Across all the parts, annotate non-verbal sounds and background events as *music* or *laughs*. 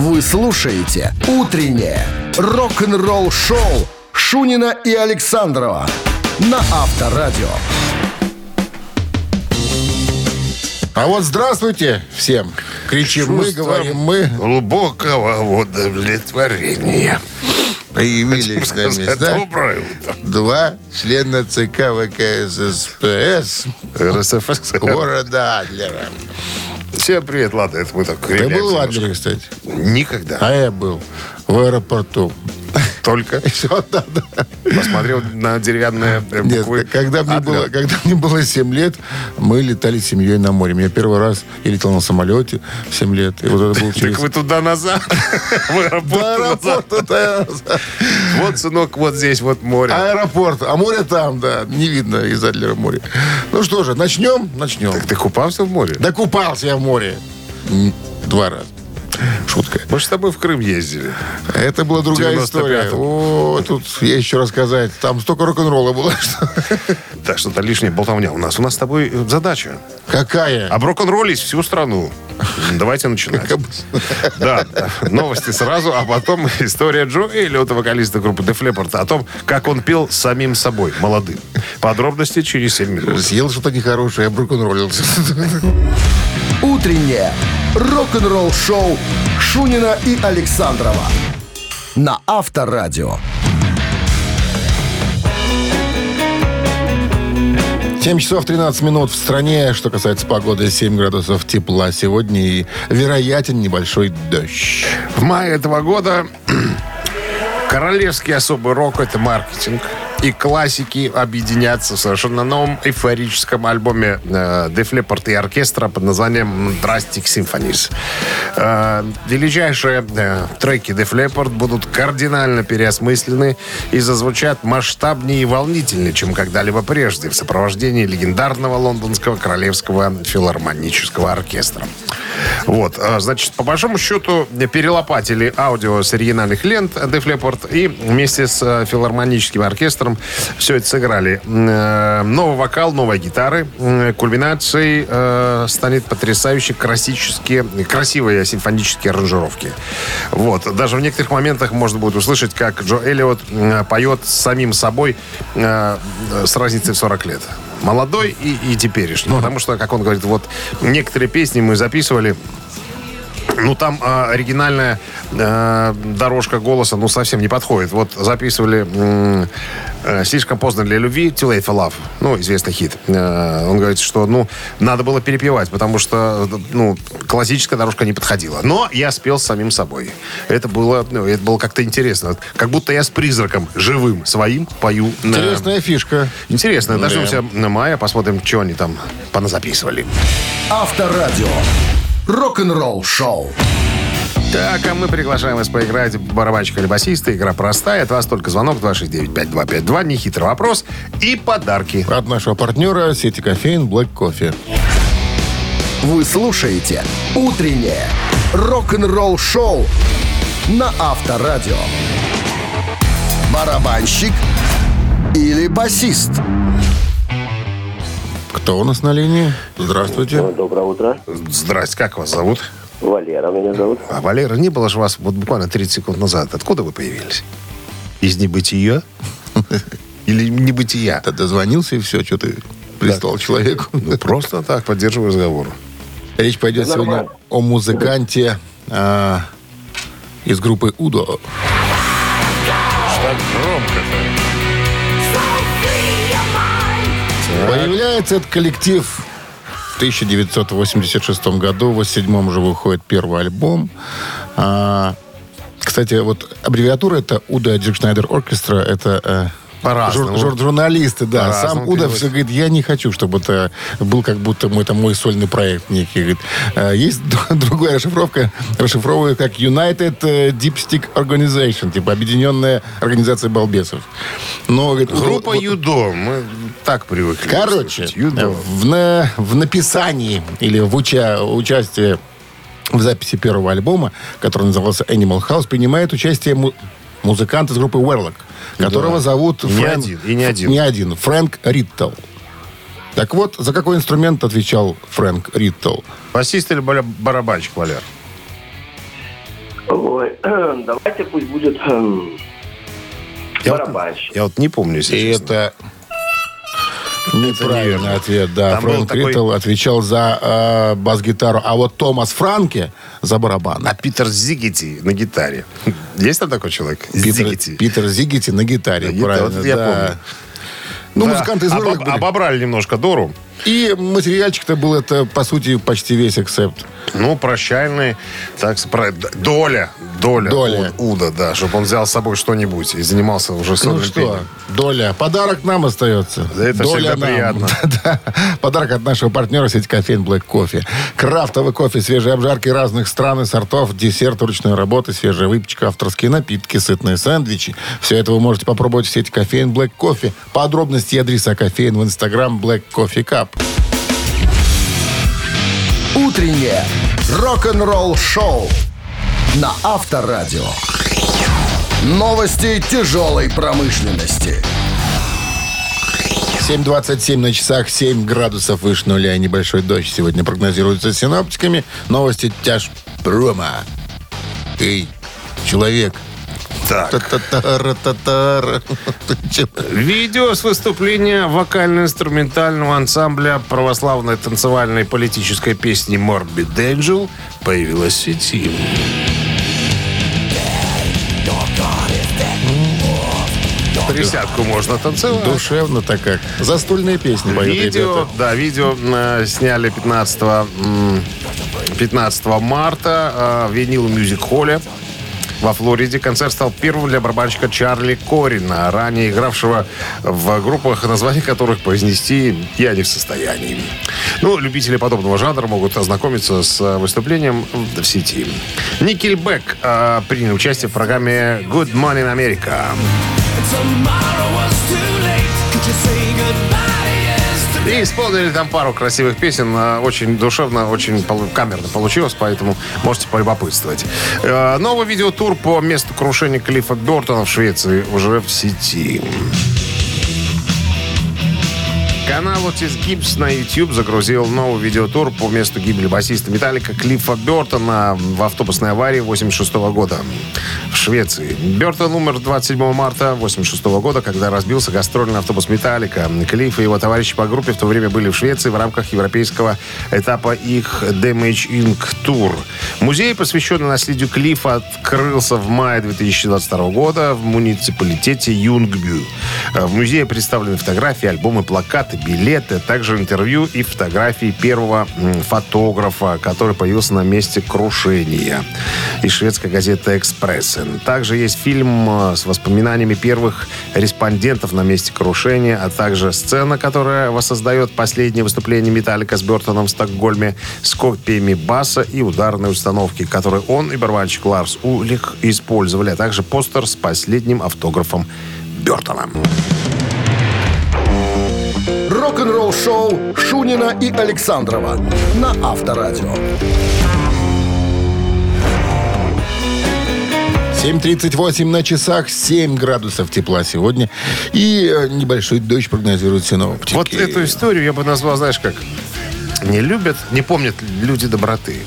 Вы слушаете «Утреннее рок-н-ролл-шоу» Шунина и Александрова на Авторадио. А вот здравствуйте всем. Кричим мы, говорим мы. Глубокого удовлетворения. Появились на Сказать, места Доброе утро. два члена ЦК ВКССПС РСФСР. города Адлера. Всем привет, ладно, это мы так Ты был в. Адлере, кстати? Никогда. А я был в аэропорту. Только *laughs* Все, да, да. посмотрел на деревянные э, Нет, буквы. когда мне, было, когда мне было 7 лет, мы летали с семьей на море. Я первый раз я летал на самолете в 7 лет. И вот это было *laughs* через... Так вы туда-назад, *laughs* в аэропорт назад. Вот, сынок, вот здесь вот море. Аэропорт. А море там, да. Не видно из Адлера море. Ну что же, начнем? Начнем. Так ты купался в море? Да купался я в море. Два раза. Шутка. Мы же с тобой в Крым ездили. Это была другая 95-м. история. О, тут есть еще рассказать. Там столько рок-н-ролла было. *laughs* что- Так, что-то лишнее болтовня у нас. У нас с тобой э, задача. Какая? Об рок-н-роллить всю страну. Давайте начинать. Да, новости сразу, а потом история Джо Эллиота, вокалиста группы Def Leppard, о том, как он пел с самим собой, молодым. Подробности через 7 минут. Съел что-то нехорошее, я роллился «Утреннее рок-н-ролл-шоу» Шунина и Александрова на Авторадио. 7 часов 13 минут в стране. Что касается погоды, 7 градусов тепла сегодня и вероятен небольшой дождь. В мае этого года *clears throat* королевский особый рок – это маркетинг. И классики объединятся в совершенно новом эйфорическом альбоме э, Def Leppard и оркестра под названием Drastic Symphonies. Э, величайшие э, треки Def Leppard будут кардинально переосмыслены и зазвучат масштабнее и волнительнее, чем когда-либо прежде в сопровождении легендарного лондонского королевского филармонического оркестра. Вот, а, значит, по большому счету перелопатили аудио с оригинальных лент Def Leppard и вместе с э, филармоническим оркестром все это сыграли. Э, Новый вокал, новые гитары. М, Кульминацией э, станет потрясающе классические, красивые симфонические аранжировки. Вот. Даже в некоторых моментах можно будет услышать, как Джо Эллиот поет с самим собой э, с разницей в 40 лет молодой и, и теперешний. Потому что, как он говорит, вот некоторые песни мы записывали ну, там э, оригинальная э, дорожка голоса, ну, совсем не подходит. Вот записывали э, «Слишком поздно для любви», «Too late for love», ну, известный хит. Э, он говорит, что, ну, надо было перепевать, потому что, ну, классическая дорожка не подходила. Но я спел с самим собой. Это было, ну, это было как-то интересно. Как будто я с призраком живым своим пою. на- Интересная фишка. Интересно. Дождемся на мая, посмотрим, что они там поназаписывали. Авторадио. Рок-н-ролл шоу. Так, а мы приглашаем вас поиграть в барабанщика или басиста. Игра простая. От вас только звонок 269-5252. Нехитрый вопрос. И подарки. От нашего партнера сети кофеин Black Coffee. Вы слушаете «Утреннее рок-н-ролл шоу» на Авторадио. Барабанщик или басист? Кто у нас на линии? Здравствуйте. Доброе утро. Здрасте, как вас зовут? Валера меня зовут. А, Валера, не было же вас вот буквально 30 секунд назад. Откуда вы появились? Из небытия? *laughs* Или небытия? Ты дозвонился и все, что ты пристал к человеку. *laughs* Ну, просто так, поддерживаю разговор. Речь пойдет сегодня о музыканте а, из группы Удо. Так громко-то. Появляется этот коллектив в 1986 году. В 1987 уже выходит первый альбом. А, кстати, вот аббревиатура это Уда Дирк Шнайдер Оркестра. Это э. Жур- жур- журналисты, да. Сам переводится. все говорит, я не хочу, чтобы это был как будто мой, это мой сольный проект некий. Говорит, «Э, есть *laughs* другая расшифровка, расшифровываю как United э, Dipstick Organization, типа объединенная организация балбесов. Но, говорит, Группа вот- Юдо. Мы так привыкли. Короче. Юдо. в, на- в написании или в уча- участии в записи первого альбома, который назывался Animal House, принимает участие му- музыкант из группы Warlock, которого Да. зовут Не Фрэнк- один, и не один. Не один. Фрэнк Риттл. Так вот, за какой инструмент отвечал Фрэнк Риттл? Басист или бараб- барабанщик, Валер? Ой, *clears throat* давайте пусть будет эм, Я вот, барабанщик. я вот не помню, если И честно. это неправильный ответ. Да, Там Фрэнк такой- отвечал за э, бас-гитару, а вот Томас Франке за барабаны. А Питер Зигити на гитаре. Есть там такой человек? Питер, Зигити. Питер Зигити на гитаре, На правильно, вот я да. помню. Ну, Да. музыканты из были. Обобрали немножко Дору. И материальчик-то был это, по сути, почти весь акцепт. Ну, прощальный, так сказать, доля, доля, Доля. У- Уда, да, чтобы он взял с собой что-нибудь и занимался уже Ну сольным что, пением. доля. Подарок нам остается. Да это Доля всегда нам. приятно. *laughs* Да. Подарок от нашего партнера сети кофеин Black Coffee. Крафтовый кофе, свежие обжарки разных стран и сортов, десерт ручной работы, свежая выпечка, авторские напитки, сытные сэндвичи. Все это вы можете попробовать в сети кофеин Black Coffee. Подробности и адреса кофеин в инстаграм Black Coffee Cup. Утреннее рок-н-ролл-шоу на Авторадио. Новости тяжелой промышленности. 7.27 на часах, 7 градусов выше нуля и небольшой дождь сегодня прогнозируется синоптиками. Новости тяж промо. Эй, человек. Так. *laughs* Ты? Видео с выступления вокально-инструментального ансамбля православной танцевальной политической песни Morbid Angel появилось в сети. Присядку можно танцевать. Душевно так как. Застольные песни поют Видео, ребята. да, видео э, сняли 15, м, 15 марта э, в Винил Мюзик Холле. Во Флориде концерт стал первым для барабанщика Чарли Корина, ранее игравшего в группах, названия которых произнести я не в состоянии. Ну, любители подобного жанра могут ознакомиться с э, выступлением в сети. Никельбек э, принял участие в программе Good Morning America. И исполнили там пару красивых песен. э, Очень душевно, очень камерно получилось, поэтому можете полюбопытствовать. Э, Новый видеотур по месту крушения Клиффа Бертона в Швеции уже в сети. Канал Отис Гибс на YouTube загрузил новый видеотур по месту гибели басиста Металлика Клиффа Бертона в автобусной аварии 86 года в Швеции. Бертон умер 27 марта 86 года, когда разбился гастрольный автобус Металлика. Клифф и его товарищи по группе в то время были в Швеции в рамках европейского этапа их Damage Inc. Tour. Музей, посвященный наследию Клиффа, открылся в мае 2022 года в муниципалитете Юнгбю. В музее представлены фотографии, альбомы, плакаты, билеты, также интервью и фотографии первого фотографа, который появился на месте крушения. И шведская газета «Экспрессен». Также есть фильм э, с воспоминаниями первых респондентов на месте крушения, а также сцена, которая воссоздает последнее выступление Металлика с Бертоном в Стокгольме с копиями баса и ударной установки, которые он и барабанщик Ларс Улих использовали, а также постер с последним автографом Бертона. Рок-н-ролл-шоу Шунина и Александрова на Авторадио. 7.38 на часах, 7 градусов тепла сегодня. И э, небольшой дождь прогнозируют синоптики. Вот эту историю я бы назвал, знаешь, как не любят, не помнят люди доброты.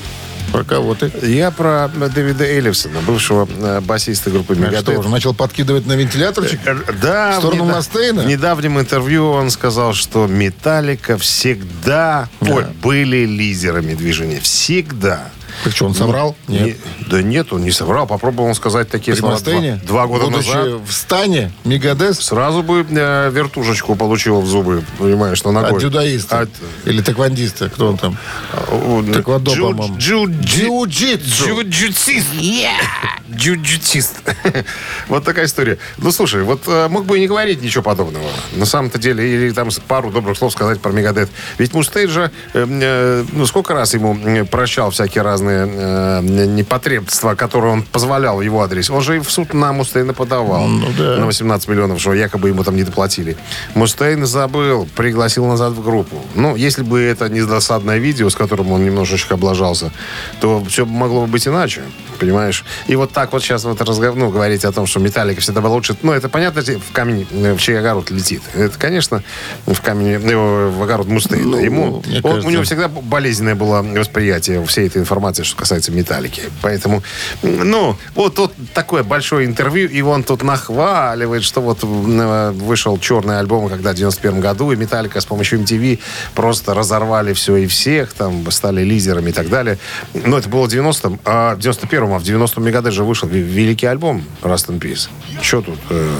Про кого ты? Я про Дэвида Эллифсона, бывшего э, басиста группы что, Мегадет. уже начал подкидывать на вентиляторчик? Э, Да, В сторону Мастейна? В недавнем интервью он сказал, что Металлика всегда ой, были лидерами движения. Всегда. Так что, он соврал? Не- Нет. да нет, он не соврал. Попробовал он сказать такие При слова Мастейне? два, два года назад. в стане, Мегадес Сразу бы э, вертушечку получил в зубы, понимаешь, что ногой. от дюдаиста. От- Или тэквондиста, кто он там? О, Тэквондо, джу- по-моему. Джиу-джитсу. Джиу-джитсист. Джиу-джитсист. *laughs* Вот такая история. Ну, слушай, вот э, мог бы и не говорить ничего подобного. На самом-то деле, или там пару добрых слов сказать про Мегадет. Ведь Мустейн же, э, э, ну, сколько раз ему э, прощал всякие разные э, непотребства, которые он позволял в его адрес. Он же и в суд на Мустейна подавал. Ну, да. На 18 миллионов, что якобы ему там не доплатили. Мустейн забыл, пригласил назад в группу. Ну, если бы это не досадное видео, с которым он немножечко облажался, то все могло бы быть иначе. Понимаешь? И вот так вот сейчас вот разговор, ну, говорить о том, что Металлика всегда была лучше. Ну, это понятно, в камень, э, в чей огород летит. Это, конечно, в камень, э, в огород Мустейна. Ну, Ему, он- кажется- у него всегда болезненное было восприятие всей этой информации информация, что касается металлики. Поэтому, ну, вот тут такое большое интервью, и он тут нахваливает, что вот э, вышел черный альбом, когда в 91 году, и металлика с помощью MTV просто разорвали все и всех, там, стали лидерами и так далее. Но это было в 90-м, а в 91-м, а в 90-м Мегадет же вышел ве- великий альбом Rust in Peace. Что тут э,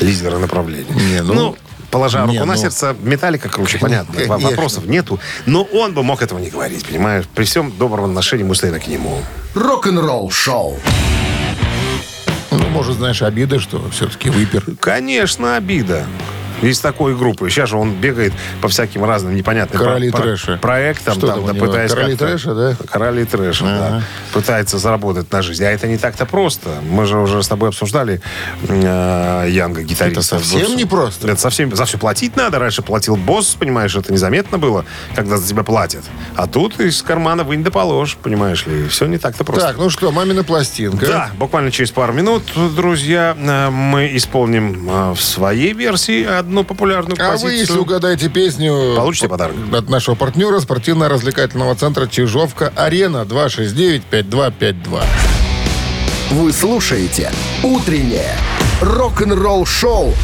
лидеры направления? Не, ну, положа руку не, на ну, сердце, металлика круче, понятно. конечно. Вопросов нету. Но он бы мог этого не говорить, понимаешь? При всем добром отношении Муслейна к нему. Рок-н-ролл шоу. Ну, может, знаешь, обида, что все-таки выпер. Конечно, обида. Из такой группы. Сейчас же он бегает по всяким разным непонятным Короли про- трэша. проектам. Что там, да, пытаясь Короли трэша, да? Короли трэша, да. Пытается заработать на жизнь. А это не так-то просто. Мы же уже с тобой обсуждали э, Янга, гитариста. Это совсем непросто. Это совсем... За все платить надо. Раньше платил босс, понимаешь, это незаметно было, когда за тебя платят. А тут из кармана вынь да положь, понимаешь ли. Все не так-то просто. Так, ну что, мамина пластинка. Да, буквально через пару минут, друзья, э, мы исполним э, в своей версии одну популярную А композицию. вы, если угадаете песню... Получите подарок. От нашего партнера спортивно-развлекательного центра «Чижовка-Арена» 269-5252. Вы слушаете «Утреннее рок-н-ролл-шоу»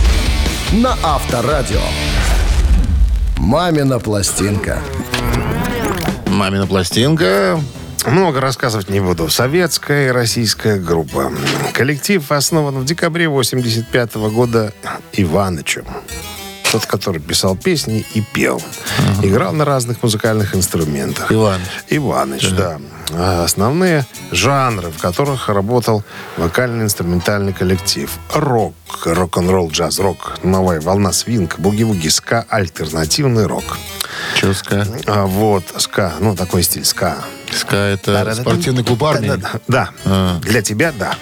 на Авторадио. «Мамина пластинка». Мамина пластинка. Много рассказывать не буду. Советская и российская группа. Коллектив основан в декабре 85 года Иванычем. Тот, который писал песни и пел. Играл на разных музыкальных инструментах. Иваныч. Иваныч, да. А Основные жанры, в которых работал вокально-инструментальный коллектив. Рок, рок-н-ролл, джаз-рок, новая волна свинг, буги-вуги, ска, альтернативный рок. Че ска? А вот, ска, ну, такой стиль ска. Ска это спортивный клуб армии. Да, да, да. Для тебя да.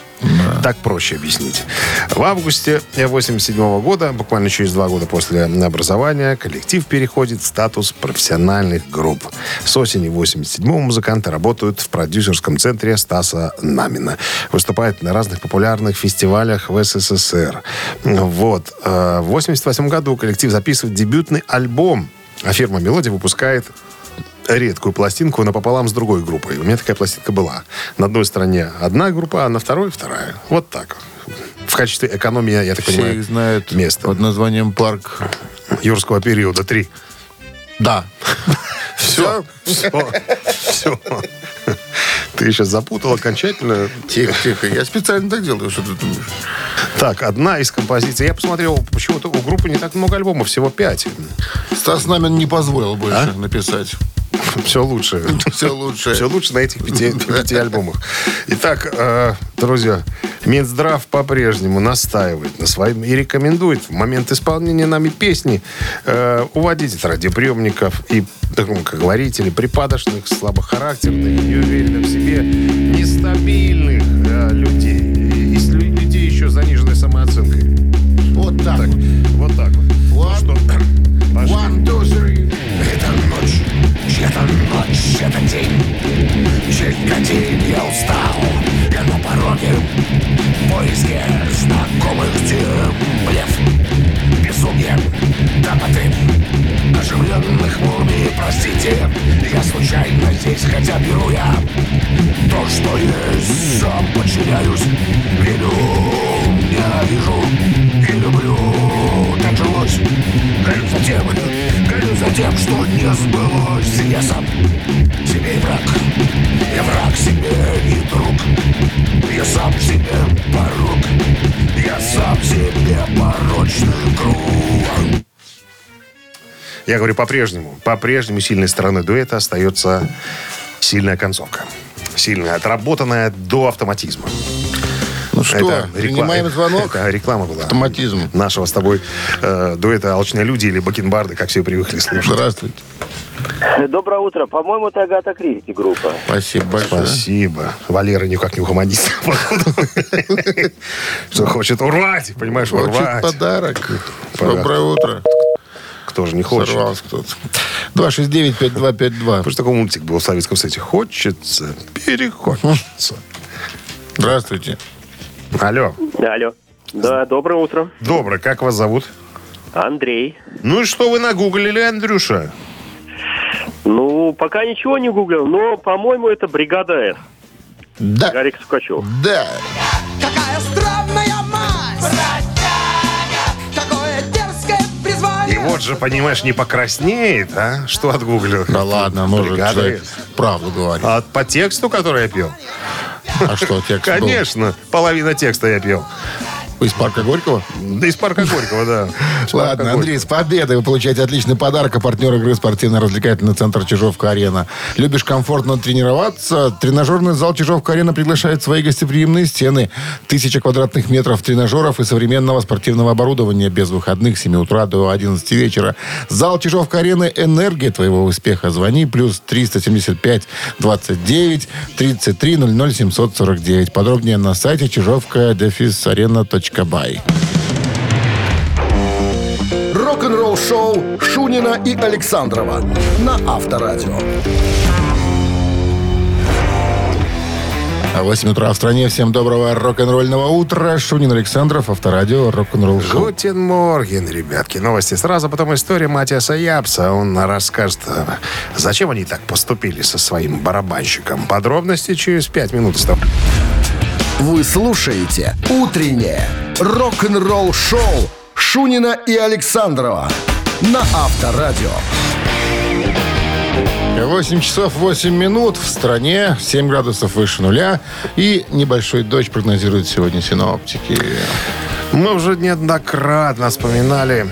Так проще объяснить. В августе 87 года, буквально через два года после образования, коллектив переходит в статус профессиональных групп. С осени 87 музыканты работают в продюсерском центре Стаса Намина. Выступают на разных популярных фестивалях в СССР. Вот. Э, В 88 году коллектив записывает дебютный альбом, а фирма «Мелодия» выпускает редкую пластинку напополам с другой группой. У меня такая пластинка была. На одной стороне одна группа, а на второй вторая. Вот так. В качестве экономии, я так Все понимаю, их знают место. под названием «Парк». юрского периода. Три. Да. Все. Все. Все. Ты сейчас запутал окончательно. Тихо, тихо. Я специально так делаю, что ты думаешь. Так, одна из композиций. Я посмотрел, почему-то у группы не так много альбомов, всего пять. Стас Намин не позволил больше написать. Все лучше. *laughs* Все лучше. Все лучше на этих пяти, *laughs* пяти альбомах. Итак, э, друзья, Минздрав по-прежнему настаивает на своем и рекомендует в момент исполнения нами песни э, уводить от радиоприемников и громкоговорителей припадочных, слабохарактерных, неуверенных в себе, нестабильных э, людей. И, людей еще с заниженной самооценкой. Вот так. Так, это день Чей-то день я устал, я на пороге В поиске знакомых тем Блеф, безумие, топоты Оживленных мумий, простите Я случайно здесь, хотя беру я То, что есть, сам подчиняюсь Верю, ненавижу и люблю Так жилось, горю за тем Горю за тем, что не сбылось Я сам себе и враг Я враг себе и друг Я сам себе порог Я сам себе порочный круг Я говорю по-прежнему. По-прежнему сильной стороной дуэта остается сильная концовка. Сильная, отработанная до автоматизма. Ну что, Это принимаем реклама- звонок. Это *laughs* реклама была. Автоматизм. Нашего с тобой э, дуэта «Алчные люди» или «Бакенбарды», как все привыкли слушать. Здравствуйте. Доброе утро. По-моему, это Агата Кристи группа. Спасибо большое. Спасибо. Валера никак не угомонится. *laughs* Что хочет урвать, понимаешь, урвать. подарок. Подарок. Доброе утро. Кто же не хочет? Сорвался кто-то. 269-5252. Потому что такой мультик был в Советском Союзе. Хочется, перехочется. Здравствуйте. Алло. Алло. Да, доброе утро. Доброе, как вас зовут? Андрей. Ну и что вы нагуглили, Андрюша? Ну, пока ничего не гуглил, но, по-моему, это «Бригада С». Да. Гарик Сукачев. Да. Какая странная мать! Какое дерзкое призвание! И вот же, понимаешь, не покраснеет, а? Что отгуглил? Да ладно, может, Бригада человек правду говорит. А по тексту, который я пел? А что, текст? Конечно, половина текста я пел. Из парка Горького? Да из парка Горького, да. Ладно. Андрей, с победой вы получаете отличный подарок. А партнер игры спортивно-развлекательный центр Чижовка-Арена. Любишь комфортно тренироваться? Тренажерный зал Чижовка-Арена приглашает в свои гостеприимные стены. Тысяча квадратных метров тренажеров и современного спортивного оборудования без выходных с 7 утра до 11 вечера. Зал Чижовка-Арены – энергия твоего успеха. Звони плюс 375 29 33 00 749. Подробнее на сайте чижовка арена.бай. Рок-н-ролл шоу Шунина и Александрова на Авторадио. А 8 утра в стране. Всем доброго рок-н-ролльного утра. Шунин Александров, Авторадио, рок-н-ролл шоу. Guten Morgen, ребятки. Новости сразу, потом история Маттиаса Ябса. Он расскажет, э, зачем они так поступили со своим барабанщиком. Подробности через пять минут. Вы слушаете «Утреннее рок-н-ролл-шоу» Шунина и Александрова на Авторадио. 8 часов 8 минут в стране, 7 градусов выше нуля и небольшой дождь прогнозируют сегодня синоптики. Мы уже неоднократно вспоминали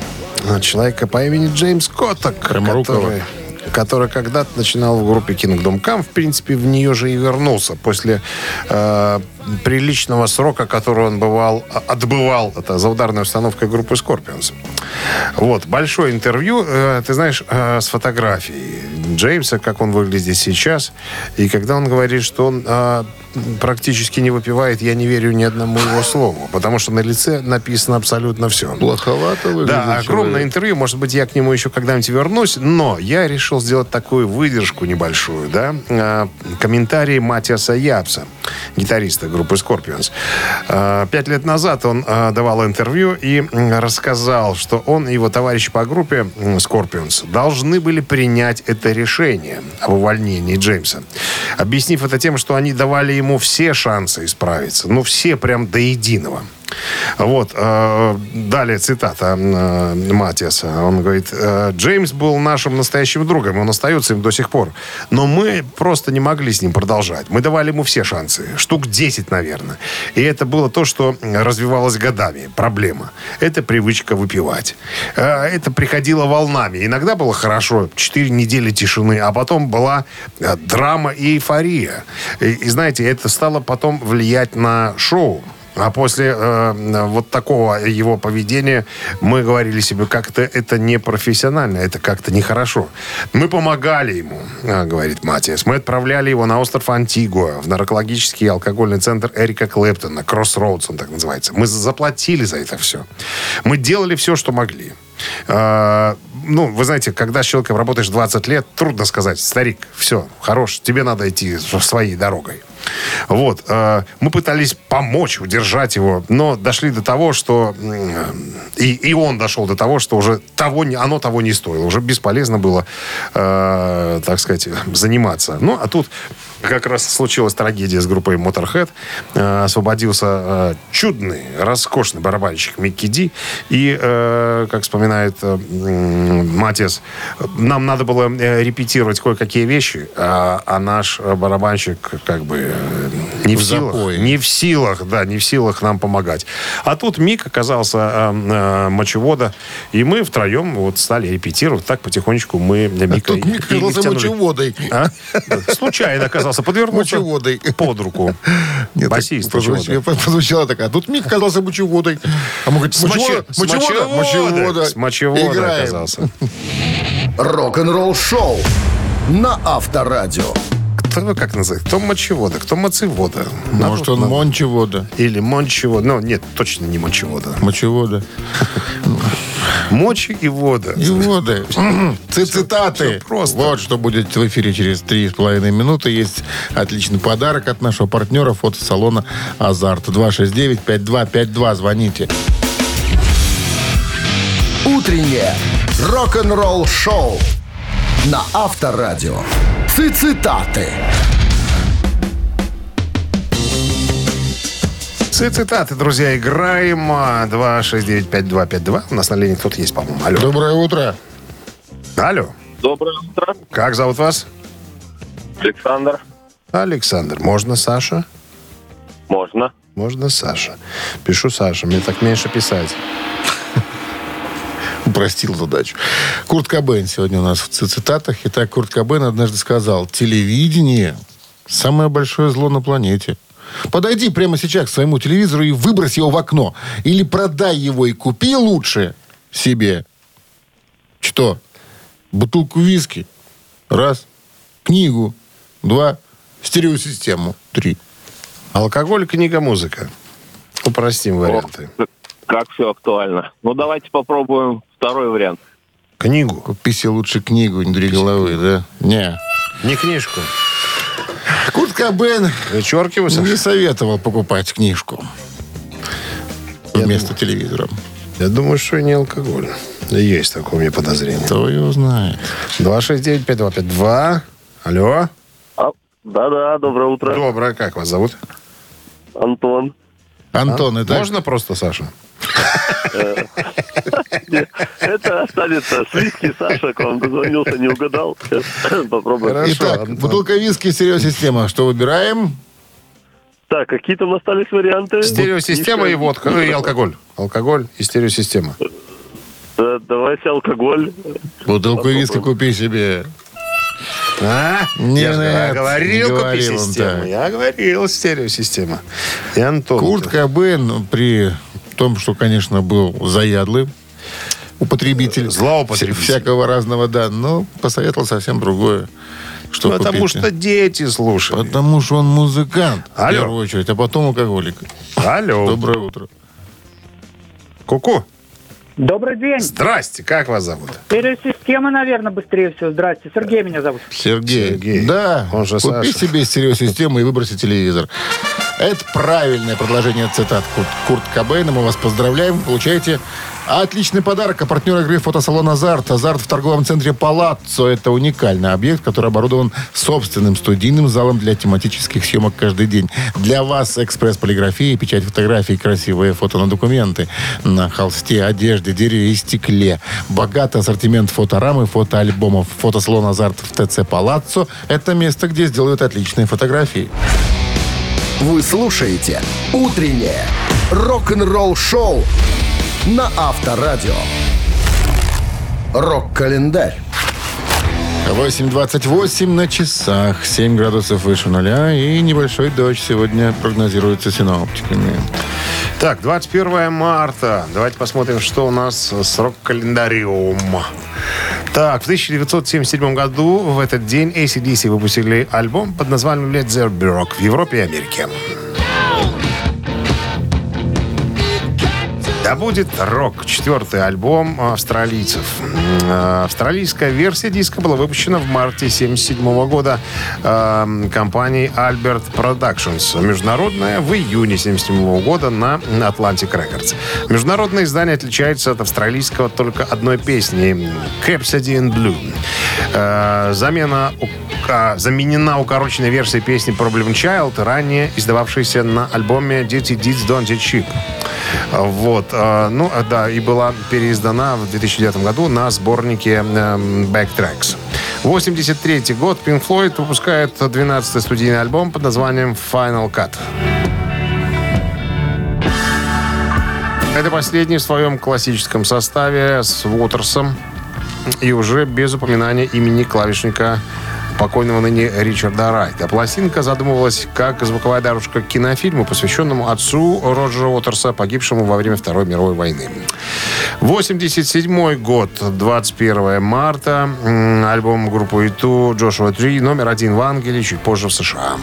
э, человека по имени Джеймс Котток, который, который когда-то начинал в группе Kingdom Come, в принципе, в нее же и вернулся после э, приличного срока, который он бывал, а, отбывал это, за ударной установкой группы Scorpions. Вот, большое интервью, э, ты знаешь, э, с фотографией Джеймса, как он выглядит сейчас, и когда он говорит, что он э, практически не выпивает, я не верю ни одному его слову, потому что на лице написано абсолютно все. Плоховато выглядит Да, огромное человек. интервью. Может быть, я к нему еще когда-нибудь вернусь. Но я решил сделать такую выдержку небольшую, да. Комментарии Матиаса Япса, гитариста группы Scorpions. А, Пять лет назад он а, давал интервью и рассказал, что он и его товарищи по группе Scorpions должны были принять это решение об увольнении Джеймса. Объяснив это тем, что они давали ему все шансы исправиться. Ну, все прям до единого. Вот, э, далее цитата э, Матиаса. Он говорит, «Э, Джеймс был нашим настоящим другом, он остается им до сих пор. Но мы просто не могли с ним продолжать. Мы давали ему все шансы, штук 10, наверное. И это было то, что развивалось годами. Проблема. Это привычка выпивать. Это приходило волнами. Иногда было хорошо, 4 недели тишины, а потом была драма и эйфория. И, и знаете, это стало потом влиять на шоу. А после э, вот такого его поведения мы говорили себе, как-то это не профессионально, это как-то нехорошо. Мы помогали ему, э, говорит Матиас. Мы отправляли его на остров Антигуа, в наркологический алкогольный центр Эрика Клэптона, Кроссроудс он так называется. Мы заплатили за это все. Мы делали все, что могли. Э, ну, вы знаете, когда с человеком работаешь 20 лет, трудно сказать, старик, все, хорош, тебе надо идти своей дорогой. Вот. э, Мы пытались помочь, удержать его, но дошли до того, что... И, и он дошел до того, что уже того, оно того не стоило. Уже бесполезно было, э, так сказать, заниматься. Ну, а тут как раз случилась трагедия с группой Motorhead. Э, Освободился э, чудный, роскошный барабанщик Микки Ди. И, э, как вспоминает м, Матиас, нам надо было репетировать кое-какие вещи, а, а наш барабанщик как бы не в, В силах. запое. Не в силах, да, не в силах нам помогать. А тут Мик оказался э, э, мочевода, и мы втроем вот стали репетировать. Так потихонечку мы Мика Тут Мик оказался мочеводой. А? Случайно оказался, подвернулся Мочеводой. под руку. *laughs* Нет, Басист так мочевода. прозвучало- прозвучало так. А тут Мик оказался мочеводой. А мы говорим, С моче- мочевода, с мочевода, мочевода. С Играем. оказался. Рок-н-ролл шоу на Авторадио. Кто как называет? Кто мочевода, кто мочевода. Может, он мончевода. Или мончевода. Ну, нет, точно не мочевода. Мочевода. *laughs* Мочи и вода. И воды. *laughs* Цы- Цитаты. просто. Вот что будет в эфире через три с половиной минуты. Есть отличный подарок от нашего партнера фотосалона «Азарт». 269-5252. Звоните. Утреннее рок-н-ролл шоу на Авторадио. Цитаты. Цитаты, друзья, играем. А, 269-5252. У нас на линии кто-то есть, по-моему. Алло. Доброе утро. Алло. Доброе утро, Как зовут вас? Александр. Александр. Можно Саша? Можно. Можно Саша. Пишу Саша. Мне так меньше писать. *laughs* Упростил задачу. Курт Кобейн сегодня у нас в цитатах. Итак, Курт Кобейн однажды сказал, телевидение – самое большое зло на планете. Подойди прямо сейчас к своему телевизору и выбрось его в окно. Или продай его и купи лучше себе. Что? Бутылку виски. Раз. Книгу. Два. Стереосистему. Три. Алкоголь, книга, музыка. Упростим варианты. Как все актуально. Ну, давайте попробуем второй вариант. Книгу. Купи себе лучше книгу, не дури головы, да? Не. Не книжку. Курт Кобейн Вычеркиваю, Саша? не советовал покупать книжку вместо телевизора. Я думаю, что и не алкоголь. Есть такое у меня подозрение. Кто его знает? 269-5252. Алло. А, да-да, доброе утро. Доброе. Как вас зовут? Антон. Антон, это... Можно просто Саша? Это останется с виски. Саша к вам дозвонился, не угадал. Попробуем. Хорошо, Итак, бутылка виски, стереосистема. Что выбираем? Так, какие там остались варианты? Стереосистема и водка. Ну и алкоголь. Алкоголь и стереосистема. Да, Давайте алкоголь. Бутылку виски купи себе. А? Не, я нет, говорил, не купи систему. Я говорил, стереосистема. И Антон. Курт Кобейн при том, что, конечно, был заядлый употребитель. Злоупотребитель. вся- Всякого разного, да. Но посоветовал совсем другое. Что Потому купить. что дети слушают. Потому что он музыкант, в Алло. первую очередь, а потом алкоголик. Алло. Доброе утро. Ку-ку. Добрый день. Здрасте. Как вас зовут? Стереосистема, наверное, быстрее всего. Здрасте. Сергей меня зовут. Сергей. Сергей. Да, Он же купи Саша. себе стереосистему и выброси телевизор. Это правильное продолжение цитат Курт, Курт Кобейна. Мы вас поздравляем. Вы Получаете отличный подарок. А партнер игры фотосалон «Азарт». «Азарт» в торговом центре «Палаццо». Это уникальный объект, который оборудован собственным студийным залом для тематических съемок каждый день. Для вас экспресс-полиграфия, печать фотографий, красивые фото на документы, на холсте, одежде, дереве и стекле. Богатый ассортимент фоторамы, фотоальбомов. Фотосалон «Азарт» в ТЦ «Палаццо» — это место, где сделают отличные фотографии. Вы слушаете «Утреннее рок-н-ролл-шоу» на Авторадио. Рок-календарь. 8.28 на часах, 7 градусов выше нуля и небольшой дождь сегодня прогнозируется синоптиками. Так, 21 марта. Давайте посмотрим, что у нас с рок-календариум. Так, в 1977 году в этот день ACDC выпустили альбом под названием Led Zeppelin Rock в Европе и Америке. Да будет рок. Четвертый альбом австралийцев. Э, Австралийская версия диска была выпущена в марте 1977 года э, компанией Albert Productions. Международная в июне 1977 года на Atlantic Records. Международное издание отличается от австралийского только одной песней Capsody in Blue. Э, замена а, заменена укороченной версией песни Problem Child, ранее издававшейся на альбоме Dirty Deeds Don't Get Cheap. Вот. э, Ну, э, да, и была переиздана в 2009 году на сборнике эм, Backtracks. 83 год Pink Floyd выпускает 12-й студийный альбом под названием Final Cut. Это последний в своем классическом составе с Уотерсом и уже без упоминания имени клавишника покойного ныне Ричарда Райта. Пластинка задумывалась как звуковая дорожка к кинофильму, посвященному отцу Роджера Уотерса, погибшему во время Второй мировой войны. 87 год, 21 марта. Альбом группы «Иту» Джошуа Три, номер один в Англии, чуть позже в США.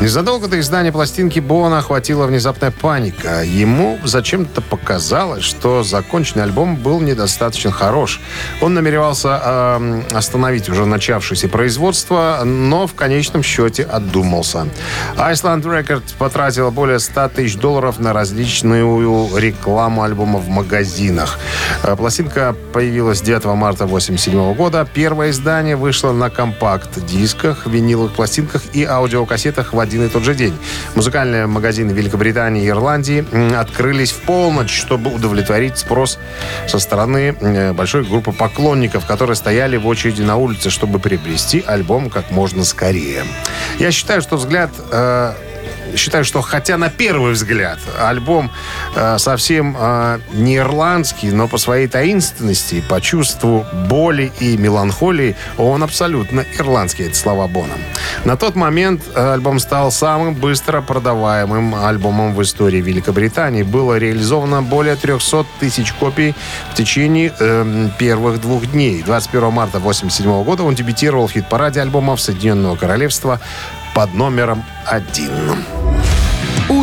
Незадолго до издания пластинки Бона охватила внезапная паника. Ему зачем-то показалось, что законченный альбом был недостаточно хорош. Он намеревался э, остановить уже начавшееся производство, но в конечном счете отдумался. Iceland Records потратила более 100 тысяч долларов на различную рекламу альбома в магазинах. Э, Пластинка появилась 9 марта 1987 года. Первое издание вышло на компакт-дисках, виниловых пластинках и аудиокассетах в один и тот же день. Музыкальные магазины Великобритании и Ирландии открылись в полночь, чтобы удовлетворить спрос со стороны э, большой группы поклонников, которые стояли в очереди на улице, чтобы приобрести альбом как можно скорее. Я считаю, что взгляд э, считаю, что хотя на первый взгляд альбом э, совсем э, не ирландский, но по своей таинственности, по чувству боли и меланхолии, он абсолютно ирландский, это слова Бона. На тот момент э, альбом стал самым быстро продаваемым альбомом в истории Великобритании. Было реализовано более 300 тысяч копий в течение э, первых двух дней. 21 марта 1987 года он дебютировал в хит-параде альбомов Соединенного Королевства под номером один.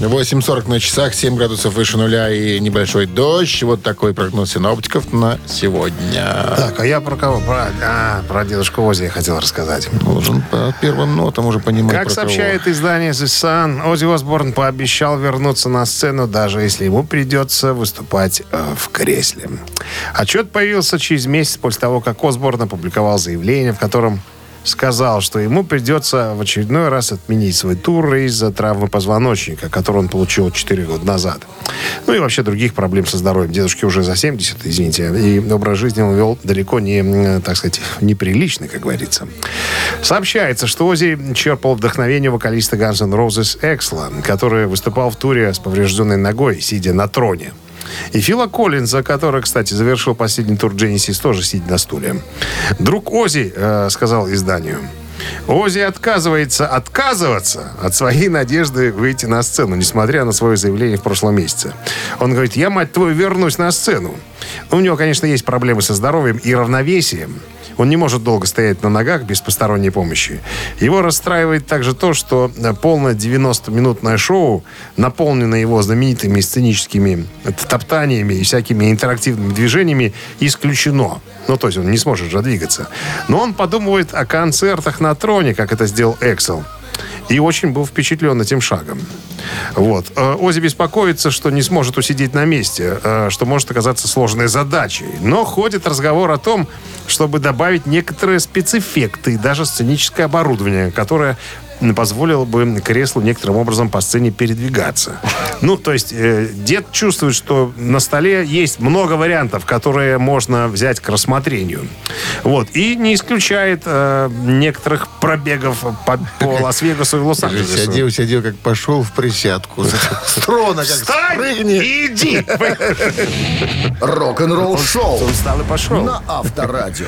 8.40 на часах, 7 градусов выше нуля и небольшой дождь. Вот такой прогноз синоптиков на сегодня. Так, а я про кого? Про, а, про дедушку Ози я хотел рассказать. Должен по первым нотам уже понимать, Как сообщает издание The Sun, Оззи Осборн пообещал вернуться на сцену, даже если ему придется выступать э, в кресле. Отчет появился через месяц после того, как Осборн опубликовал заявление, в котором сказал, что ему придется в очередной раз отменить свой тур из-за травмы позвоночника, которую он получил 4 года назад. Ну и вообще других проблем со здоровьем. Дедушке уже за 70, извините, и образ жизни он вел далеко не, так сказать, неприличный, как говорится. Сообщается, что Ози черпал вдохновение вокалиста Guns N' Roses Эксла, который выступал в туре с поврежденной ногой, сидя на троне. И Фила Коллинза, который, кстати, завершил последний тур Genesis, тоже сидя на стуле. Друг Ози э, сказал изданию, Ози отказывается отказываться от своей надежды выйти на сцену, несмотря на свое заявление в прошлом месяце. Он говорит, я, мать твою, вернусь на сцену. У него, конечно, есть проблемы со здоровьем и равновесием. Он не может долго стоять на ногах без посторонней помощи. Его расстраивает также то, что э, полное 90-минутное шоу, наполненное его знаменитыми сценическими топтаниями и всякими интерактивными движениями, исключено. Ну, то есть он не сможет же двигаться. Но он подумывает о концертах на троне, как это сделал Эксел. И очень был впечатлен этим шагом. Вот. Э, Ози беспокоится, что не сможет усидеть на месте, э, что может оказаться сложной задачей. Но ходит разговор о том, чтобы добавить некоторые спецэффекты и даже сценическое оборудование, которое позволило бы креслу некоторым образом по сцене передвигаться. Ну, то есть э, дед чувствует, что на столе есть много вариантов, которые можно взять к рассмотрению. Вот. И не исключает э, некоторых пробегов по, по *laughs* Лас-Вегасу и Лос-Анджелесу. Сидел, сидел, как пошел в присядку. *laughs* С трона как Встань спрыгни. и иди! *laughs* Рок-н-ролл-шоу Он встал и пошел. на Авторадио.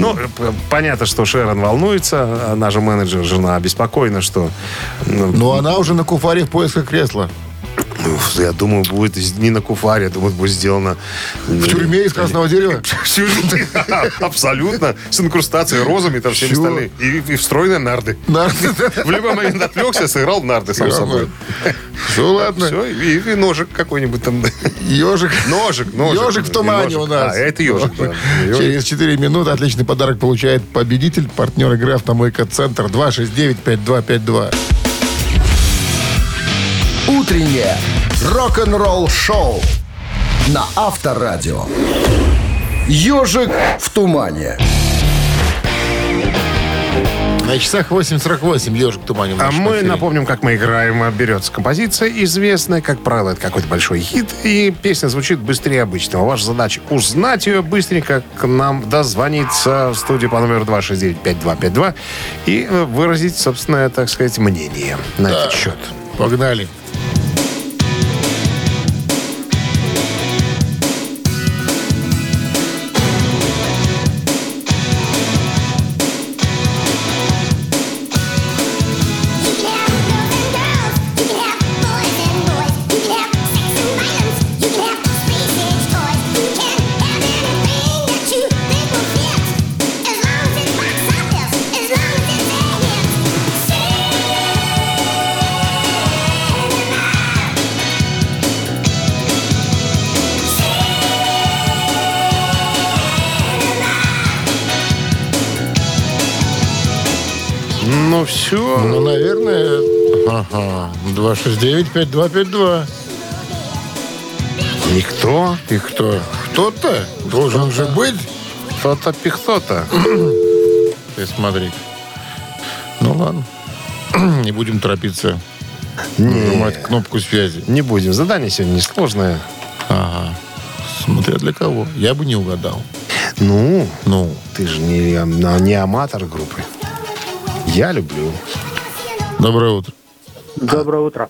Ну, п- понятно, что Шерон волнуется, она же менеджер, жена обеспокоена, что... ну, Но она уже на куфаре в поисках кресла. Я думаю, будет из- не на куфаре, я думаю, будет сделано... В тюрьме из красного дерева. *laughs* *laughs* Абсолютно. С инкрустацией розами там всеми остальными. И, встроенные нарды. *laughs* В любой момент отвлекся, сыграл нарды сам собой. Все, ладно. Все, и, ножик какой-нибудь там. Ежик. Ножик, ножик. Ежик в тумане у нас. А, это ежик. Через 4 минуты отличный подарок получает победитель, партнер игры «Автомойка Центр» 269-5252. Утреннее рок-н-ролл-шоу на Авторадио. Ежик в тумане. На часах 8.48 ежик в тумане. А мы эфире. напомним, как мы играем. Берется композиция известная, как правило, это какой-то большой хит, и песня звучит быстрее обычного. Ваша задача узнать ее быстренько, к нам дозвониться в студию по номеру 269-5252 и э, выразить собственное, так сказать, мнение на этот счет. Погнали. Ага. 269-5252. Никто. И кто? Кто-то должен же быть. Кто-то пихто-то. *coughs* Ты смотри. Ну ладно. *coughs* Не будем торопиться. Нажимать кнопку связи. Не будем. Задание сегодня несложное. Ага. Смотря для кого. Я бы не угадал. Ну, Ну, ты же не, не аматор группы. Я люблю. доброе утро. Доброе утро.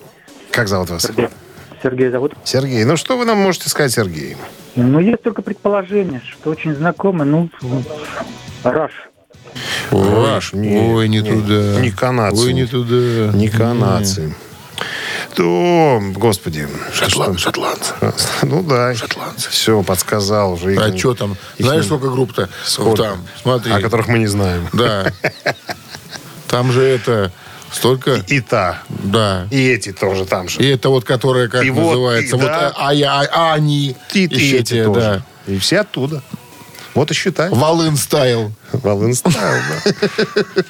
Как зовут вас? Сергей зовут. Сергей. Ну, что вы нам можете сказать, Сергей? Ну, есть только предположение, что очень знакомый, ну, Раш. Раш, не, Ой, не, не, туда. не канадцы. Ой, не туда. Не канадцы. То, господи. Шотланд- шотландцы. Ну да. Шотландцы. Все, подсказал уже. А что там? Их Знаешь, не- сколько групп-то? Сколько? Там, смотри. О которых мы не знаем. Да. *laughs* Там же это столько... И та. Да. И эти тоже там же. И это вот, которая, как И вот, называется, и вот, да. а, я, а они. И, и еще эти те, тоже. да. И все оттуда. Вот и считай. Волын стайл. Волын ставил,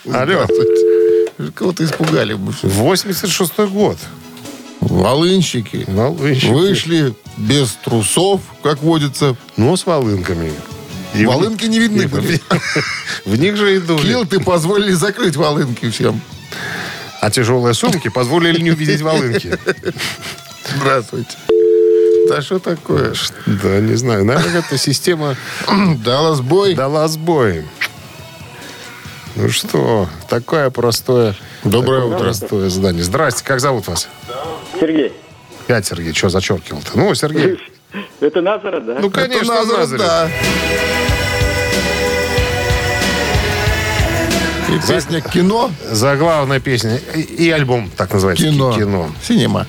да. *laughs* Алло. Кого-то испугали. бы. 86-й год. Волынщики Волынщики. вышли без трусов, как водится. Но с волынками. И в- Волынки не видны были. *laughs* В них же и дули. Килты позволили закрыть волынки всем. А тяжелые сумки позволили не увидеть волынки. Здравствуйте. Да что такое? Да, не знаю. Наверное, эта система *clears throat* Дала сбой. дала сбой. Ну что, такое простое... Доброе такое утро. простое задание. Здрасте, как зовут вас? Сергей, Пять, Сергей, что зачеркивал-то? Ну, Сергей. *laughs* это Назарет, да? Ну, Это конечно, Назарет. да. И песня «Кино». Заглавная песня и, и альбом, так называется. Кино. Кино. Синема.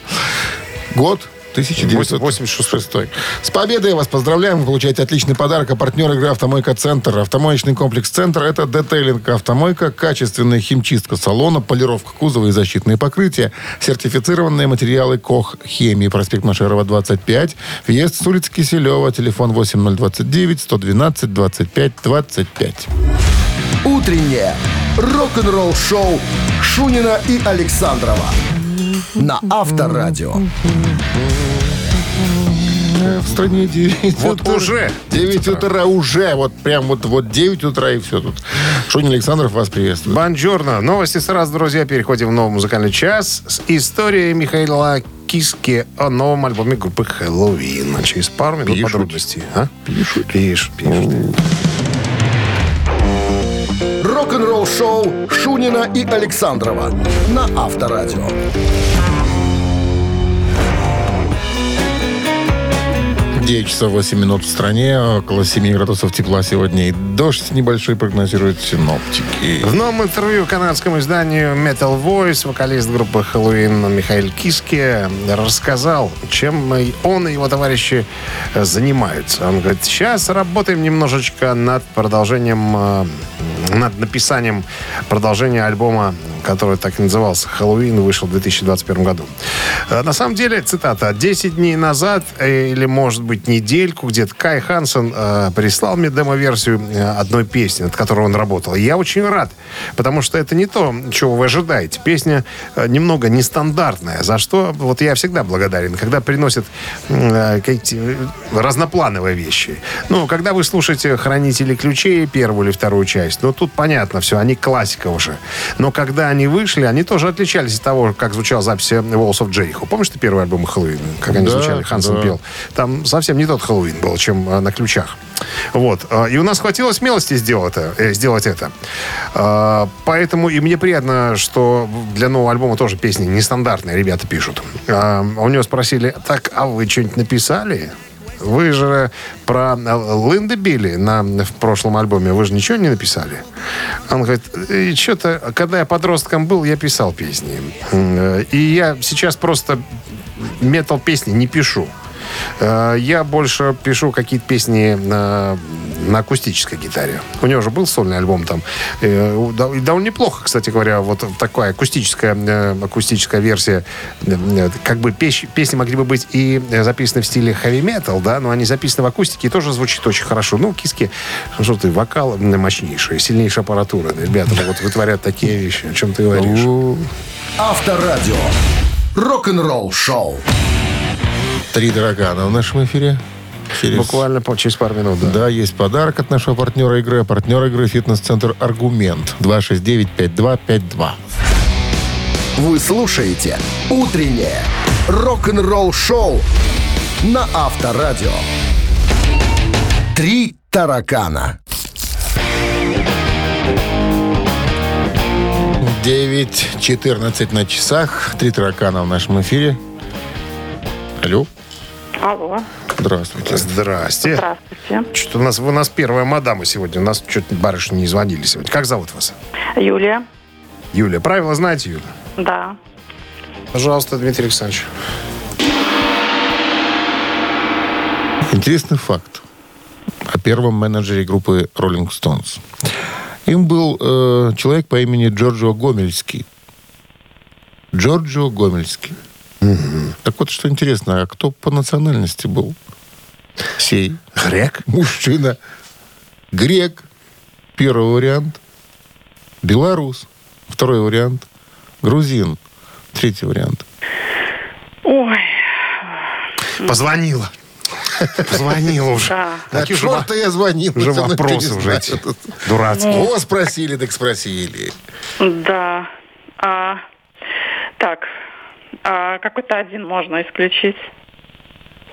Год 1986. С победой вас поздравляем. Вы получаете отличный подарок. А партнер игры «Автомойка Центр». Автомоечный комплекс «Центр» — это детейлинг «Автомойка», качественная химчистка салона, полировка кузова и защитные покрытия, сертифицированные материалы КОХ «Хемии». Проспект Машерова, 25. Въезд с улицы Киселева. Телефон 8029 112 25 25. Утреннее рок-н-ролл-шоу Шунина и Александрова на Авторадио. В стране 9 Вот утра. уже 9 утра уже. Вот прям вот, вот 9 утра и все тут. Шунин Александров вас приветствует. Бонжорно. Новости сразу, друзья. Переходим в новый музыкальный час с историей Михаила Киски о новом альбоме группы Хэллоуин. Через пару минут Пишут. подробностей. А? Пишут. Пишут, пишут. Рок-н-ролл-шоу Шунина и Александрова на Авторадио. 9 часов 8 минут в стране, около 7 градусов тепла сегодня. И дождь небольшой прогнозируют синоптики. В новом интервью канадскому изданию Metal Voice вокалист группы Хэллоуин Михаил Киски рассказал, чем он и его товарищи э, занимаются. Он говорит, сейчас работаем немножечко над продолжением, э, над написанием продолжения альбома, который так и назывался «Хэллоуин», вышел в 2021 году. Э, На самом деле, цитата, «10 дней назад, э, или, может быть, недельку где-то, Кай Хансен э, прислал мне демо-версию э, одной песни, над которой он работал. Я очень рад, потому что это не то, чего вы ожидаете. Песня немного нестандартная, за что вот я всегда благодарен, когда приносят э, какие-то разноплановые вещи. Ну, когда вы слушаете «Хранители ключей», первую или вторую часть, ну, тут понятно все, они классика уже. Но когда они вышли, они тоже отличались от того, как звучала запись Walls of Jericho. Помнишь ты первый альбом Хэллоуин, как они Да, звучали, Хансен да. пел? Там совсем не тот Хэллоуин был, чем э, на ключах. Вот. Э, И у нас хватило смелости сделать это. э, сделать это. Э, Поэтому и мне приятно, что для нового альбома тоже песни нестандартные ребята пишут. Э, У него спросили, так, а вы что-нибудь написали? Вы же про э, Линда Билли на, в прошлом альбоме, вы же ничего не написали? Он говорит, что-то, когда я подростком был, я писал песни. Э, И я сейчас просто метал-песни не пишу. Э, Я больше пишу какие-то песни э, на акустической гитаре. У него же был сольный альбом там. Э, и довольно неплохо, кстати говоря, вот такая акустическая, э, акустическая версия. Как бы песни могли бы быть и записаны в стиле хэви-метал, да, но они записаны в акустике и тоже звучит очень хорошо. Ну, киски, что ты, вокал мощнейший, сильнейшая аппаратура. Ребята вот вытворяют такие вещи, о чем ты говоришь. Авторадио. Рок-н-ролл шоу. Три таракана в нашем эфире. Через- Буквально по- через пару минут, да. Да, есть подарок от нашего партнера игры. Партнер игры «Фитнес-центр Аргумент». 269-5252. Вы слушаете «Утреннее рок-н-ролл шоу» на Авторадио. Три таракана. 9.14 на часах. Три таракана в нашем эфире. Алло. Алло, Здравствуйте. Здрасте. здравствуйте. Что у нас, у нас первая мадама сегодня. У нас что-то барышни не звонили сегодня. Как зовут вас? Юлия, Юлия. Правила знаете, Юля? да. Пожалуйста, Дмитрий Александрович. Интересный факт о первом менеджере группы Rolling Stones. Им был э, человек по имени Джорджо Гомельский. Джорджо Гомельский. Так вот, что интересно, а кто по национальности был? Сей. Грек? Мужчина. Грек. Первый вариант. Белорус. Второй вариант. Грузин. Третий вариант. Ой, Позвонила. Позвонила уже. да. Же Черт-то я звонил. Уже вопросы не уже эти дурацкие. О, спросили, так спросили. Да. А, так, а какой-то один можно исключить.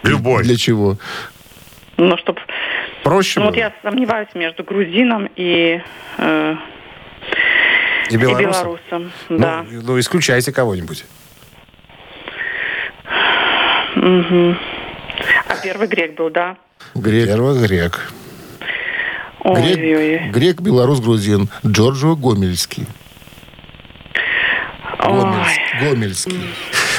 Любой. Для чего? Ну, чтобы... Проще Ну, вот было? я сомневаюсь между грузином и, э, И и белорусом? белорусом. Ну, Да. ну, исключайте кого-нибудь. Мгм. А первый грек был, да? Грек. Первый грек. Ой-ой-ой. Грек, грек, белорус, грузин. Джорджо Гомельский. Гомельс- Гомельский.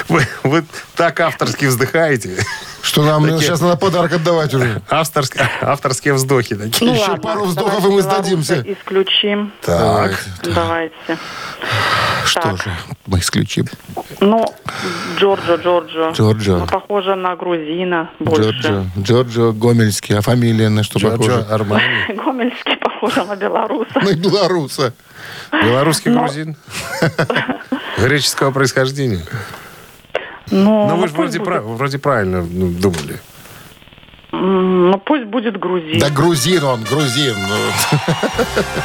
Вы, вы так авторски вздыхаете. Что нам Такие- сейчас надо подарок отдавать уже? Авторские, авторские вздохи такие. Ну, Еще ладно, пару вздохов, и мы сдадимся. Исключим. Так. Давайте. Что Так. же, мы исключим. Ну, Джорджо, Джорджо. Джорджо. Ну, похоже на грузина больше. Джорджо, Джорджо Гомельский. А фамилия на что Джорджо похожа? Армани. *laughs* Гомельский похоже на белоруса. На белоруса. Белорусский Но- грузин. *laughs* Греческого происхождения. Ну, Ну, вы ну, же вроде, будет- прав- вроде правильно ну, думали. Ну, пусть будет грузин. Да грузин он, грузин.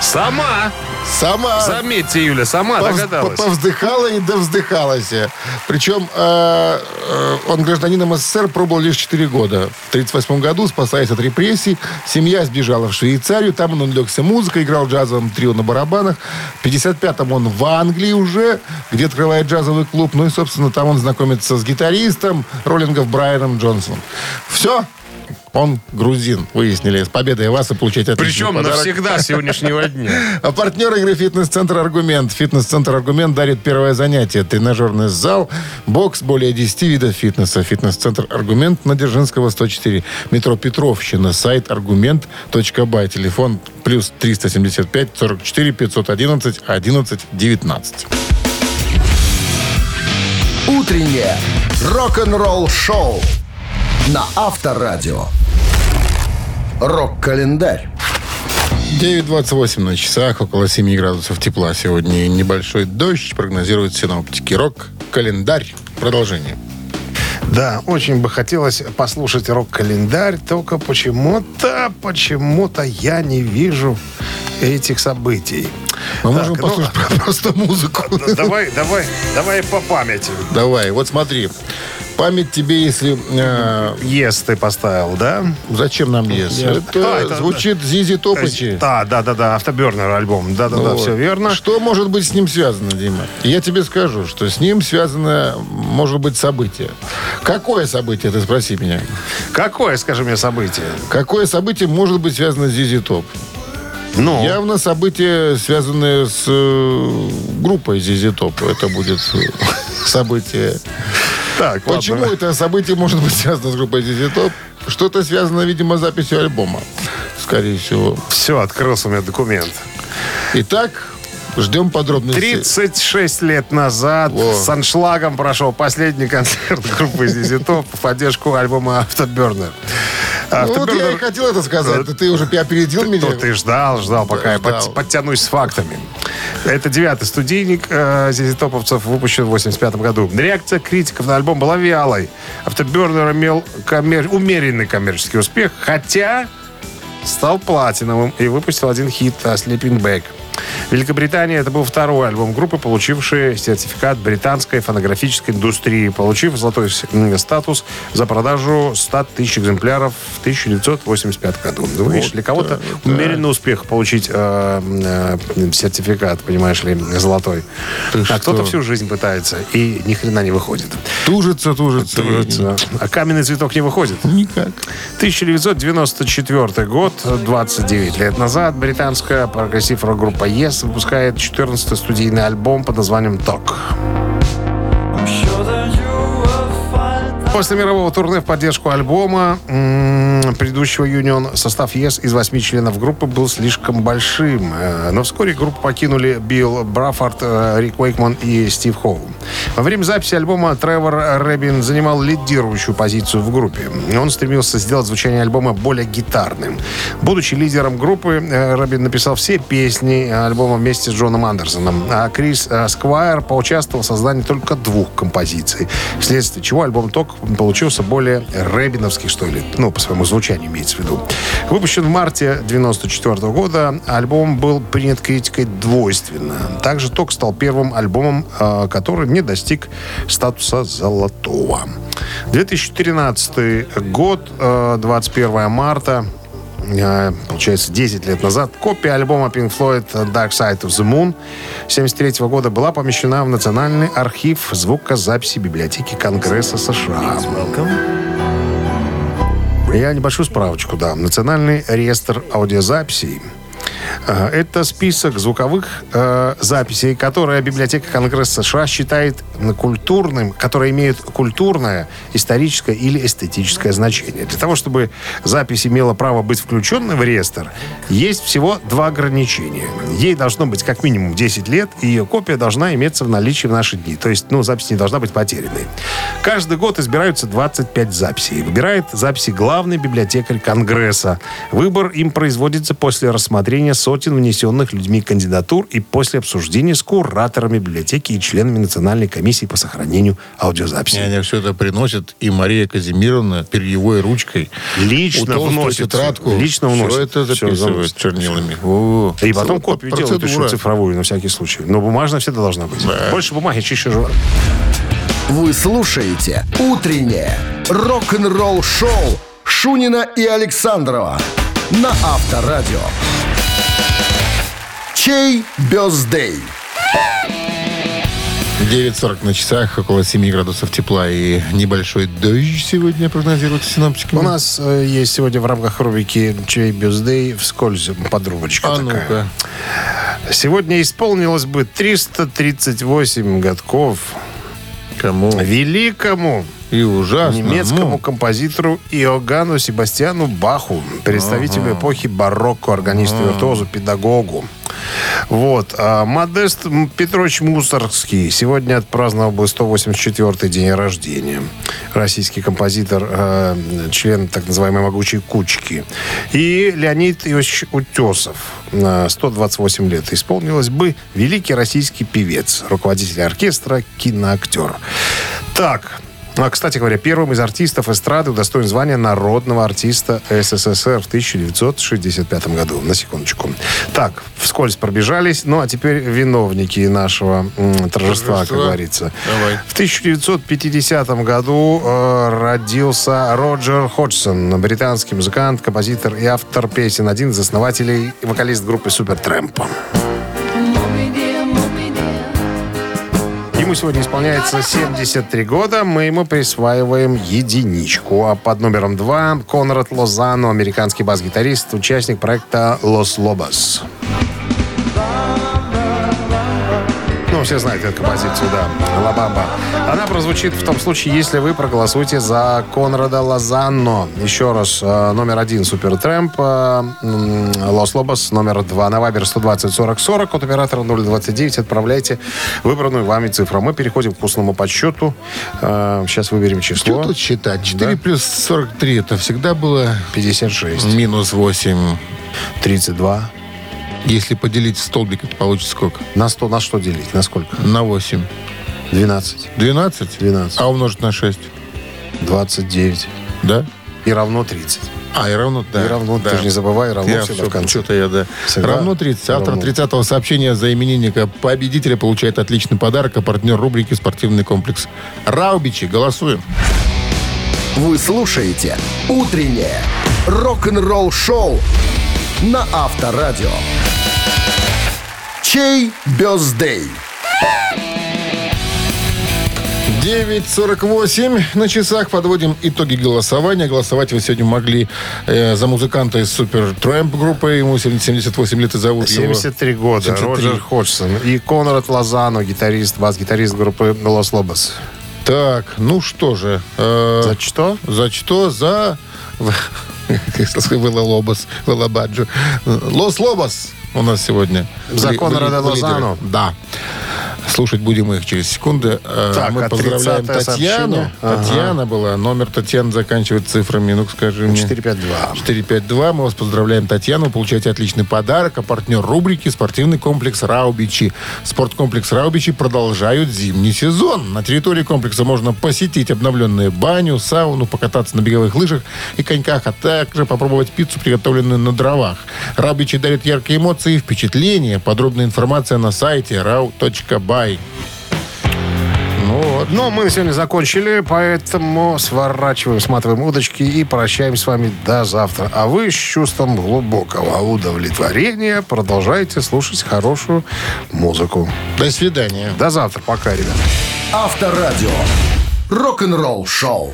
Сама! Сама Заметьте, Юля, сама повз- догадалась. повздыхала и довздыхалась. Причем э, э, он гражданином СССР пробовал лишь 4 года. В 1938 году, спасаясь от репрессий, семья сбежала в Швейцарию. Там он увлекся музыкой, играл в джазовом трио на барабанах. В 55-м он в Англии уже, где открывает джазовый клуб. Ну и, собственно, там он знакомится с гитаристом роллингов Брайаном Джонсоном. Все. Он грузин, выяснили. С победой вас и получать отличный Причем подарок. навсегда сегодняшнего *laughs* дня. А партнер игры «Фитнес-центр Аргумент». «Фитнес-центр Аргумент» дарит первое занятие. Тренажерный зал, бокс, более 10 видов фитнеса. «Фитнес-центр Аргумент» на Дзержинского, 104. Метро Петровщина. Сайт аргумент.бай. Телефон плюс 375 44 511 11 19. Утреннее рок-н-ролл шоу на Авторадио. Рок-календарь. 9.28 на часах, около 7 градусов тепла сегодня. Небольшой дождь прогнозируют синоптики. Рок-календарь. Продолжение. Да, очень бы хотелось послушать рок-календарь, только почему-то, почему-то я не вижу этих событий. Мы Так, можем ну, послушать *laughs* просто музыку. Да, Давай, давай, давай по памяти. Давай, вот смотри. Память тебе, если... э, Ес ты поставил, да? зачем нам ЕС? Я- Это, А, это- звучит Зизи Топычи. Да, да, да, да, автобернер альбом. Да, да, да, Вот. все верно. Что может быть с ним связано, Дима? Я тебе скажу, что с ним связано, может быть, событие. Какое событие, ты спроси меня? Какое, скажи мне, событие? Какое событие может быть связано с Зизи Топ? Ну, Явно событие, связанное с э, группой Зизи Топ. Это будет э, *laughs* событие. Так, Почему ладно. это событие может быть связано с группой ZZ Top? Что-то связано, видимо, с записью альбома. Скорее всего. Все, открылся у меня документ. Итак, ждем подробностей. 36 лет назад Во. с аншлагом прошел последний концерт *laughs* группы Top в поддержку альбома Afterburner. Ну, вот я и хотел это сказать. Ты уже опередил меня. Ты ждал, ждал, пока я подтянусь с фактами. Это девятый студийник э, ZZ Топовцев, выпущен в 85 году. Реакция критиков на альбом была вялой. Afterburner имел коммер- умеренный коммерческий успех, хотя стал платиновым и выпустил один хит э, «Sleeping Bag». В Великобритании это был второй альбом группы, получивший сертификат британской фонографической индустрии, получив золотой статус за продажу 100 тысяч экземпляров в 1985 году. Ну, видишь, для кого-то умеренный успех получить э, э, сертификат, понимаешь ли, золотой. Ты а кто-то всю жизнь пытается и ни хрена не выходит. Тужится, тужится. Тужится. А каменный цветок не выходит. Никак. 1994 год, 29 лет назад, британская прогрессив-рок-группа Yes выпускает 14-й студийный альбом под названием «Ток». После мирового турне в поддержку альбома предыдущего Union состав Yes из восьми членов группы был слишком большим. Э, Но вскоре группу покинули Билл Браффорд, э, Рик Уэйкман и Стив Хоу. Во время записи альбома Тревор Рэббин занимал лидирующую позицию в группе. Он стремился сделать звучание альбома более гитарным. Будучи лидером группы, э, Рэббин написал все песни альбома вместе с Джоном Андерсоном, а Крис э, Сквайр поучаствовал в создании только двух композиций, вследствие чего альбом «Ток» получился более рэббиновский, что ли, ну, по своему звучанию имеется в виду. Выпущен в марте 94 года, альбом был принят критикой двойственно. Также «Ток» стал первым альбомом, э, который не достиг статуса золотого. 2013 год, э, 21 марта, э, получается, 10 лет назад, копия альбома Pink Floyd Dark Side of the Moon 73 года была помещена в Национальный архив звукозаписи библиотеки Конгресса США. Я небольшую справочку дам. Национальный реестр аудиозаписей Э, Это список звуковых э, записей, которые библиотека Конгресса США считает культурным, которые имеют культурное, историческое или эстетическое значение. Для того, чтобы запись имела право быть включенной в реестр, есть всего два ограничения. Ей должно быть как минимум 10 лет, и ее копия должна иметься в наличии в наши дни. То есть, ну, запись не должна быть потерянной. Каждый год избираются 25 записей. Выбирает записи главный библиотекарь Конгресса. Выбор им производится после рассмотрения сотен внесенных людьми кандидатур и после обсуждения с кураторами библиотеки и членами Национальной комиссии по сохранению аудиозаписи. И они все это приносят, и Мария Казимировна перьевой ручкой Лично вносит. тетрадку. Лично вносит. Все это записывает заносит. чернилами. О, И потом копию делают еще цифровую, на всякий случай. Но бумажная всегда должна быть. Больше бумаги, чище жура. Вы слушаете «Утреннее рок-н-ролл-шоу» Шунина и Александрова на Авторадио. Чей бездей? 9.40 на часах, около 7 градусов тепла и небольшой дождь сегодня прогнозируется синоптиками. У нас э, есть сегодня в рамках рубрики «Чей бюздей» вскользь подрубочка А такая. ну-ка. Сегодня исполнилось бы 338 годков Кому? великому И ужасно. немецкому Ну, композитору Иоганну Себастьяну Баху, представителю эпохи барокко, органисту, виртуозу, педагогу. Вот. А Модест Петрович Мусоргский сегодня отпраздновал бы 184-й день рождения. Российский композитор, э, член так называемой «Могучей кучки». И Леонид Иосифович Утесов, на 128 лет. Исполнилось бы великий российский певец, руководитель оркестра, киноактер. Так, а, кстати говоря, первым из артистов эстрады удостоен звания народного артиста СССР в 1965 году. На секундочку. Так, вскользь пробежались. Ну, а теперь виновники нашего м, торжества, как говорится. Давай. В 1950 году э, родился Роджер Ходжсон, британский музыкант, композитор и автор песен, один из основателей и вокалист группы Супертрэмп. Сегодня исполняется 73 года. Мы ему присваиваем единичку. А под номером два Конрад Лозано, американский бас-гитарист, участник проекта «Лос Лобос». Ну, все знают эту композицию, да. Лабамба. Она прозвучит в том случае, если вы проголосуете за Конрада Лозанно. Еще раз, э, номер один Супертрэмп, э, м, Лос Лобос, номер два на Вайбер 120 40 40, от оператора 029. Отправляйте выбранную вами цифру. Мы переходим к вкусному подсчету. Э, Сейчас выберем Что число. тут считать? 4 плюс 43 это всегда было 56, минус 8. 32. Если поделить столбик, это получится сколько? На 100, на что делить? На сколько? На 8. 12. 12? 12. А умножить на 6? 29. Да? И равно 30. А, и равно, да. И равно, да. ты же не забывай, равно Я всегда все, в конце. Что-то я, да. Всегда равно 30. Автор равно. 30-го сообщения за именинника победителя получает отличный подарок, а партнер рубрики «Спортивный комплекс». Раубичи, голосуем. Вы слушаете «Утреннее рок-н-ролл-шоу» на Авторадио. Чей бездей? 9.48 на часах. Подводим итоги голосования. Голосовать вы сегодня могли э, за музыканта из Супер Трэмп группы. Ему 78 лет и зовут его... 73 года. 73. Роджер Ходжсон. И Конрад Лозано, гитарист, бас-гитарист группы Лос Лобос. Так, ну что же. э, За что? За что? За... Вела *laughs* Лобос, Вела Баджо. Лос Лобос у нас сегодня. За В ли- Конрада в ли- в лидерах. Лозано? Да. Слушать будем их через секунды. Э, Так, Мы а поздравляем 30-е Татьяну. сообщение? Ага. Татьяна была. Номер Татьяны заканчивает цифрами. Ну скажи мне. 452. 452. Мы вас поздравляем, Татьяна. Вы получаете отличный подарок. А партнер рубрики «Спортивный комплекс Раубичи». Спорткомплекс Раубичи продолжают зимний сезон. На территории комплекса можно посетить обновленную баню, сауну, покататься на беговых лыжах и коньках, а также попробовать пиццу, приготовленную на дровах. Раубичи дарит яркие эмоции и впечатления. Подробная информация на сайте rau.by. Ну вот. Но мы на сегодня закончили, поэтому сворачиваем, сматываем удочки и прощаемся с вами до завтра. А вы с чувством глубокого удовлетворения продолжайте слушать хорошую музыку. До свидания. До завтра. Пока, ребята. Авторадио. Рок-н-ролл-шоу.